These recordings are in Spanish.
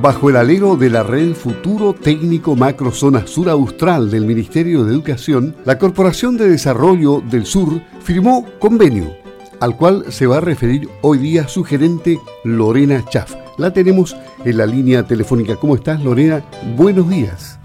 Bajo el alero de la Red Futuro Técnico Macro Zona Sur Austral del Ministerio de Educación, la Corporación de Desarrollo del Sur firmó convenio, al cual se va a referir hoy día su gerente Lorena Chaff. La tenemos en la línea telefónica. ¿Cómo estás, Lorena? Buenos días.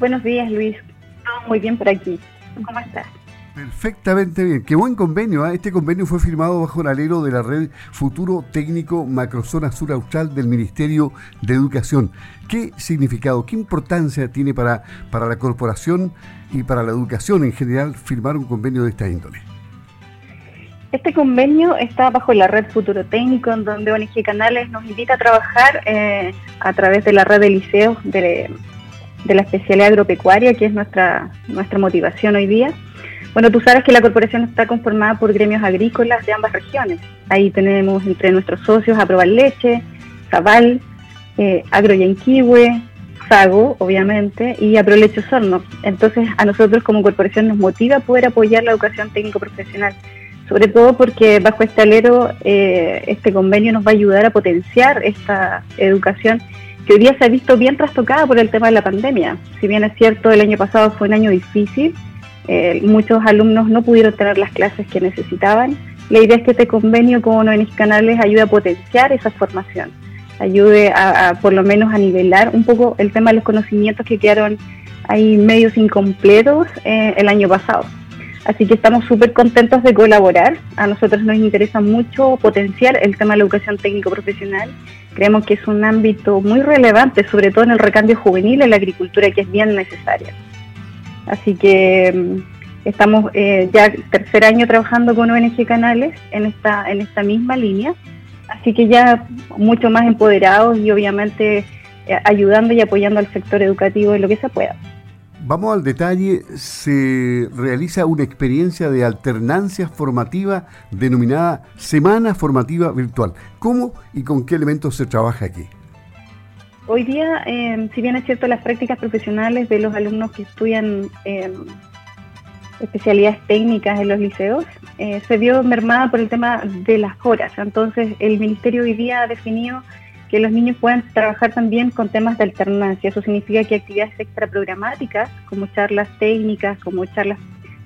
Buenos días, Luis. Todo muy bien por aquí. ¿Cómo estás? Perfectamente bien. Qué buen convenio. ¿eh? Este convenio fue firmado bajo el alero de la red Futuro Técnico Macrozona Sur Austral del Ministerio de Educación. ¿Qué significado, qué importancia tiene para, para la corporación y para la educación en general firmar un convenio de esta índole? Este convenio está bajo la red Futuro Técnico, en donde ONG Canales nos invita a trabajar eh, a través de la red de liceos de, de la especialidad agropecuaria, que es nuestra, nuestra motivación hoy día bueno, tú sabes que la corporación está conformada por gremios agrícolas de ambas regiones. Ahí tenemos entre nuestros socios Aprobar Leche, Zabal, eh, Agro Yanquihue, Sago, obviamente, y Aproleche Osorno. Entonces, a nosotros como corporación nos motiva poder apoyar la educación técnico-profesional, sobre todo porque bajo este alero eh, este convenio nos va a ayudar a potenciar esta educación que hoy día se ha visto bien trastocada por el tema de la pandemia. Si bien es cierto, el año pasado fue un año difícil, eh, muchos alumnos no pudieron tener las clases que necesitaban. La idea es que este convenio con ONG Canales ayude a potenciar esa formación, ayude a, por lo menos a nivelar un poco el tema de los conocimientos que quedaron ahí medios incompletos eh, el año pasado. Así que estamos súper contentos de colaborar. A nosotros nos interesa mucho potenciar el tema de la educación técnico-profesional. Creemos que es un ámbito muy relevante, sobre todo en el recambio juvenil en la agricultura, que es bien necesaria. Así que mm, estamos eh, ya tercer año trabajando con ONG Canales en esta, en esta misma línea, así que ya mucho más empoderados y obviamente eh, ayudando y apoyando al sector educativo en lo que se pueda. Vamos al detalle, se realiza una experiencia de alternancia formativa denominada Semana Formativa Virtual. ¿Cómo y con qué elementos se trabaja aquí? Hoy día, em, si bien es cierto, las prácticas profesionales de los alumnos que estudian em, especialidades técnicas en los liceos eh, se vio mermada por el tema de las horas. Entonces, el Ministerio hoy día ha definido que los niños puedan trabajar también con temas de alternancia. Eso significa que actividades extraprogramáticas, como charlas técnicas, como charlas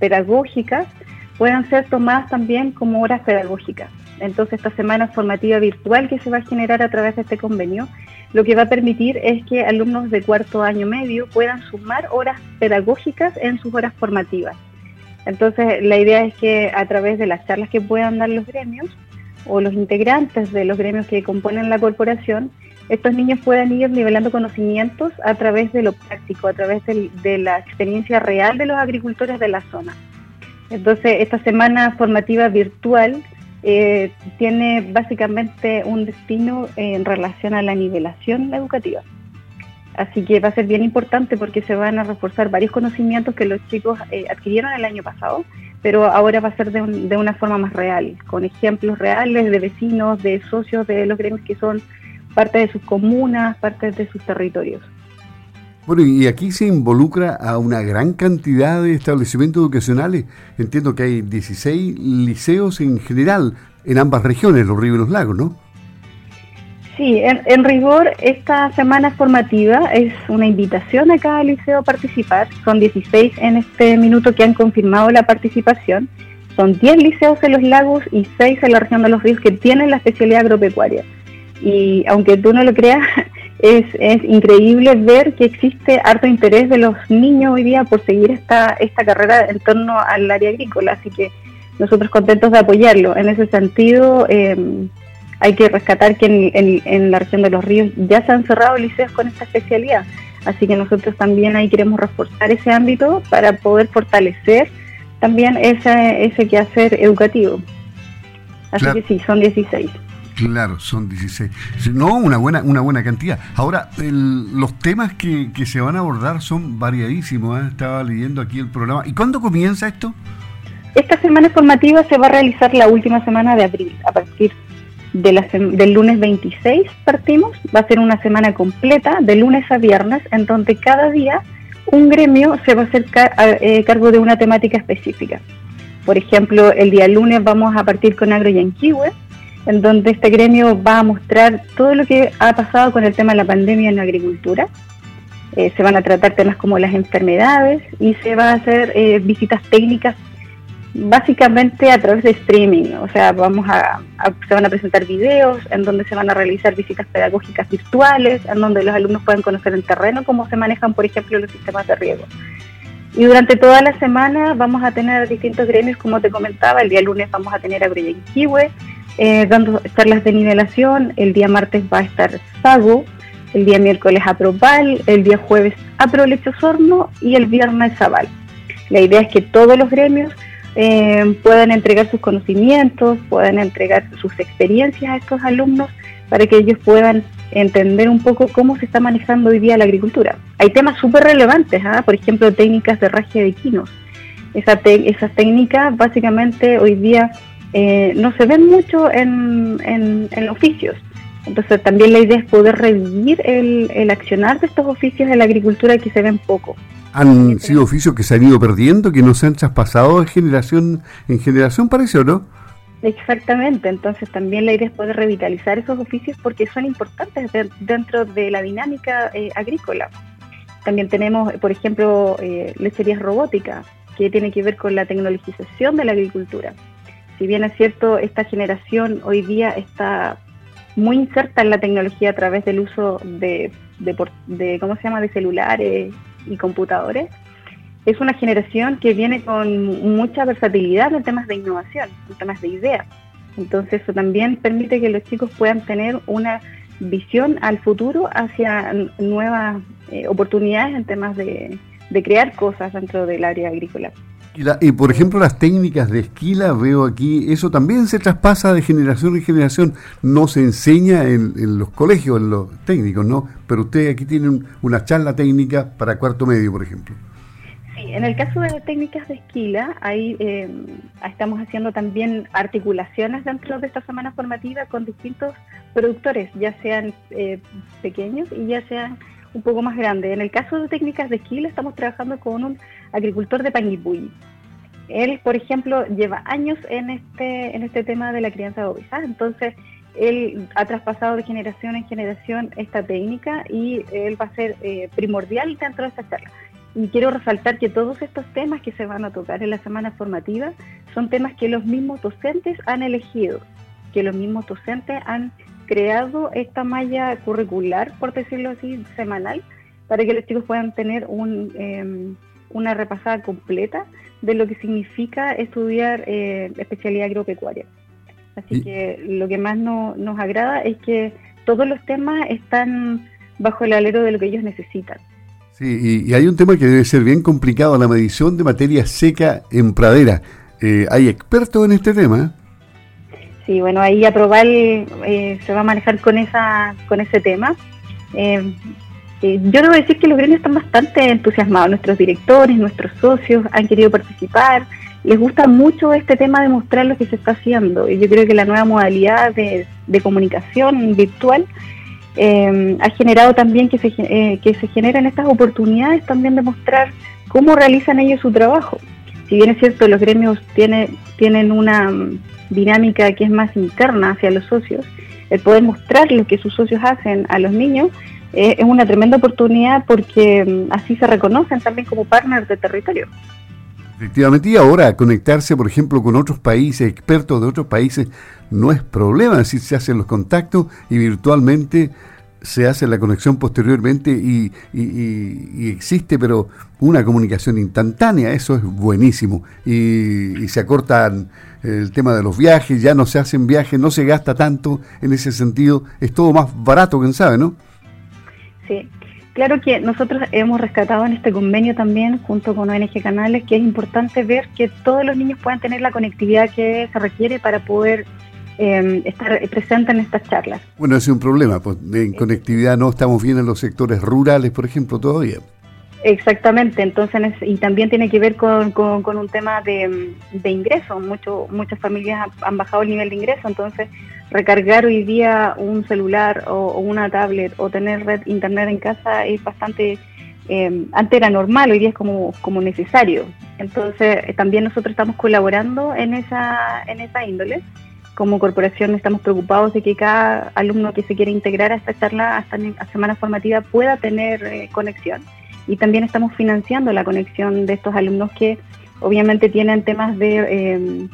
pedagógicas, puedan ser tomadas también como horas pedagógicas. Entonces, esta semana formativa virtual que se va a generar a través de este convenio lo que va a permitir es que alumnos de cuarto año medio puedan sumar horas pedagógicas en sus horas formativas. Entonces, la idea es que a través de las charlas que puedan dar los gremios o los integrantes de los gremios que componen la corporación, estos niños puedan ir nivelando conocimientos a través de lo práctico, a través de, la experiencia real de los agricultores de la zona. Entonces, esta semana formativa virtual eh, tiene básicamente un destino en relación a la nivelación educativa. Así que va a ser bien importante porque se van a reforzar varios conocimientos que los chicos eh, adquirieron el año pasado, pero ahora va a ser de, de, una forma más real, con ejemplos reales de vecinos, de socios de los gremios que son parte de sus comunas, parte de sus territorios. Bueno, y aquí se involucra a una gran cantidad de establecimientos educacionales. Entiendo que hay 16 liceos en general en ambas regiones, los ríos y los lagos, ¿no? Sí, en, rigor, esta semana formativa es una invitación a cada liceo a participar. Son 16 en este minuto que han confirmado la participación. Son 10 liceos en los lagos y 6 en la región de los ríos que tienen la especialidad agropecuaria. Y aunque tú no lo creas, es, es, increíble ver que existe harto interés de los niños hoy día por seguir esta, esta carrera en torno al área agrícola, así que nosotros contentos de apoyarlo. En ese sentido, em, hay que rescatar que en, en, la región de los ríos ya se han cerrado liceos con esta especialidad, así que nosotros también ahí queremos reforzar ese ámbito para poder fortalecer también ese, ese quehacer educativo. Así que sí, son 16. Claro, son 16. No, una buena, una buena cantidad. Ahora, los temas que, se van a abordar son variadísimos. ¿eh? Estaba leyendo aquí el programa. ¿Y cuándo comienza esto? Esta semana formativa se va a realizar la última semana de abril, a partir del lunes 26 partimos. Va a ser una semana completa, de lunes a viernes, en donde cada día un gremio se va a hacer eh, cargo de una temática específica. Por ejemplo, el día lunes vamos a partir con Agro Yanquihue, en donde este gremio va a mostrar todo lo que ha pasado con el tema de la pandemia en la agricultura. Eh, se van a tratar temas como las enfermedades y se van a hacer eh, visitas técnicas básicamente a través de streaming, o sea, vamos a, se van a presentar videos en donde se van a realizar visitas pedagógicas virtuales, en donde los alumnos pueden conocer en terreno cómo se manejan, por ejemplo, los sistemas de riego. Y durante toda la semana vamos a tener distintos gremios, como te comentaba, el día lunes vamos a tener a Kiwe, eh, dando charlas de nivelación, el día martes va a estar Sago, el día miércoles Apropal, el día jueves Aprolechosorno y el viernes Zaval. La idea es que todos los gremios eh, puedan entregar sus conocimientos, puedan entregar sus experiencias a estos alumnos para que ellos puedan entender un poco cómo se está manejando hoy día la agricultura. Hay temas súper relevantes, ¿ah? por ejemplo, técnicas de raje de quinos. Esa esas técnicas básicamente hoy día eh, no se ven mucho en, en, oficios. Entonces también la idea es poder revivir el, el accionar de estos oficios en la agricultura que se ven poco han sido oficios que se han ido perdiendo, que no se han traspasado de generación en generación, parece, ¿o no? Exactamente, entonces también la idea es poder revitalizar esos oficios porque son importantes dentro de la dinámica eh, agrícola. También tenemos, por ejemplo, eh, lecherías robóticas, que tiene que ver con la tecnologización de la agricultura. Si bien es cierto, esta generación hoy día está muy inserta en la tecnología a través del uso de, de, ¿cómo se llama?, de celulares y computadores, es una generación que viene con mucha versatilidad en temas de innovación, en temas de ideas. Entonces eso también permite que los chicos puedan tener una visión al futuro hacia nuevas eh, oportunidades en temas de, de crear cosas dentro del área agrícola. Y, por ejemplo, las técnicas de esquila, veo aquí, eso también se traspasa de generación en generación, no se enseña en, los colegios, en los técnicos, ¿no? Pero ustedes aquí tienen una charla técnica para cuarto medio, por ejemplo. Sí, en el caso de las técnicas de esquila, ahí eh, estamos haciendo también articulaciones dentro de esta semana formativa con distintos productores, ya sean eh, pequeños y ya sean un poco más grandes. En el caso de técnicas de esquila, estamos trabajando con un agricultor de Panguipulli. Él, por ejemplo, lleva años en este, en este tema de la crianza de ovejas, entonces él ha traspasado de generación en generación esta técnica y él va a ser eh, primordial dentro de esta charla. Y quiero resaltar que todos estos temas que se van a tocar en la semana formativa son temas que los mismos docentes han elegido, que los mismos docentes han creado esta malla curricular, por decirlo así, semanal, para que los chicos puedan tener un, em, una repasada completa de lo que significa estudiar eh, especialidad agropecuaria. Así que lo que más nos agrada es que todos los temas están bajo el alero de lo que ellos necesitan. Sí, y, hay un tema que debe ser bien complicado, la medición de materia seca en pradera. Eh, ¿Hay expertos en este tema? Sí, bueno, ahí aprobar eh, se va a manejar con esa con ese tema. Eh, eh, yo debo decir que los gremios están bastante entusiasmados, nuestros directores, nuestros socios han querido participar, les gusta mucho este tema de mostrar lo que se está haciendo. Y yo creo que la nueva modalidad de, comunicación virtual eh, ha generado también que se, eh, que se generen estas oportunidades también de mostrar cómo realizan ellos su trabajo. Si bien es cierto, los gremios tiene, tienen una mm, dinámica que es más interna hacia los socios, el poder mostrar lo que sus socios hacen a los niños eh, es una tremenda oportunidad porque mm, así se reconocen también como partners de territorio. Efectivamente, y ahora conectarse, por ejemplo, con otros países, expertos de otros países, no es problema, si se hacen los contactos y virtualmente se hace la conexión posteriormente y, existe, pero una comunicación instantánea, eso es buenísimo. Y, y se acortan el tema de los viajes, ya no se hacen viajes, no se gasta tanto en ese sentido, es todo más barato, quién sabe, ¿no? Sí, claro que nosotros hemos rescatado en este convenio también, junto con ONG Canales, que es importante ver que todos los niños puedan tener la conectividad que se requiere para poder em, estar presentes en estas charlas. Bueno, es un problema, pues en conectividad no estamos bien en los sectores rurales, por ejemplo, todavía. Exactamente, entonces, y también tiene que ver con, con, un tema de, de ingreso. Mucho, muchas familias han bajado el nivel de ingreso, entonces recargar hoy día un celular o, una tablet o tener red internet en casa es bastante, eh, antes era normal, hoy día es como, como necesario. Entonces, eh, también nosotros estamos colaborando en esa, en esa índole como corporación estamos preocupados de que cada alumno que se quiera integrar a esta charla, a esta semana formativa, pueda tener eh, conexión. Y también estamos financiando la conexión de estos alumnos que obviamente tienen temas de, em,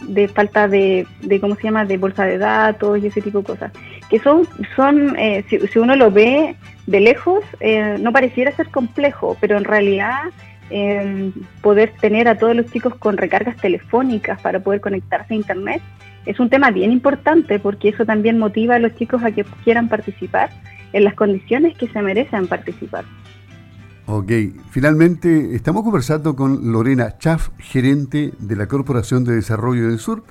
de falta de, de, ¿cómo se llama?, de bolsa de datos y ese tipo de cosas. Que son, son eh, si, uno lo ve de lejos, eh, no pareciera ser complejo, pero en realidad em, poder tener a todos los chicos con recargas telefónicas para poder conectarse a Internet es un tema bien importante porque eso también motiva a los chicos a que quieran participar en las condiciones que se merecen participar. Ok, finalmente estamos conversando con Lorena Chaff, gerente de la Corporación de Desarrollo del Sur,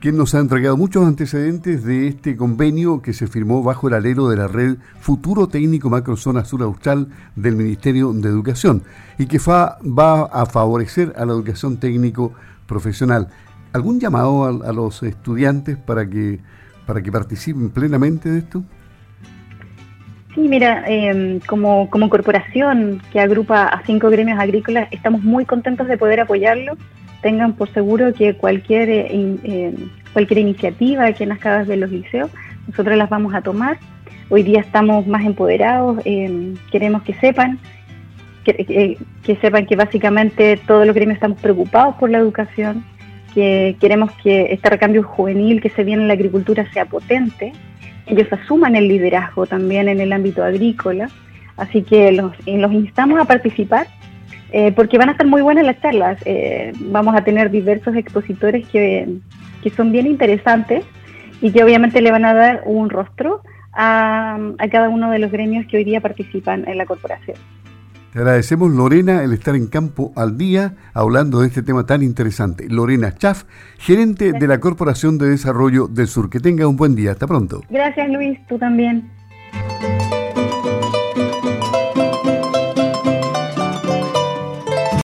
quien nos ha entregado muchos antecedentes de este convenio que se firmó bajo el alero de la red Futuro Técnico Macrozona Sur Austral del Ministerio de Educación y que va a favorecer a la educación técnico profesional. ¿Algún llamado a, los estudiantes para que, para que participen plenamente de esto? Sí, mira, em, como, como corporación que agrupa a cinco gremios agrícolas, estamos muy contentos de poder apoyarlo. Tengan por seguro que cualquier, eh, em, cualquier iniciativa que nazca desde los liceos, nosotros las vamos a tomar. Hoy día estamos más empoderados, em, queremos que sepan, que, que sepan que básicamente todos los gremios estamos preocupados por la educación, que queremos que este recambio juvenil que se viene en la agricultura sea potente, ellos asuman el liderazgo también en el ámbito agrícola, así que los, los instamos a participar eh, porque van a estar muy buenas las charlas, eh, vamos a tener diversos expositores que, que, son bien interesantes y que obviamente le van a dar un rostro a, a cada uno de los gremios que hoy día participan en la corporación. Te agradecemos, Lorena, el estar en campo al día hablando de este tema tan interesante. Lorena Chaff, gerente de la Corporación de Desarrollo del Sur. Que tenga un buen día. Hasta pronto. Gracias, Luis. Tú también.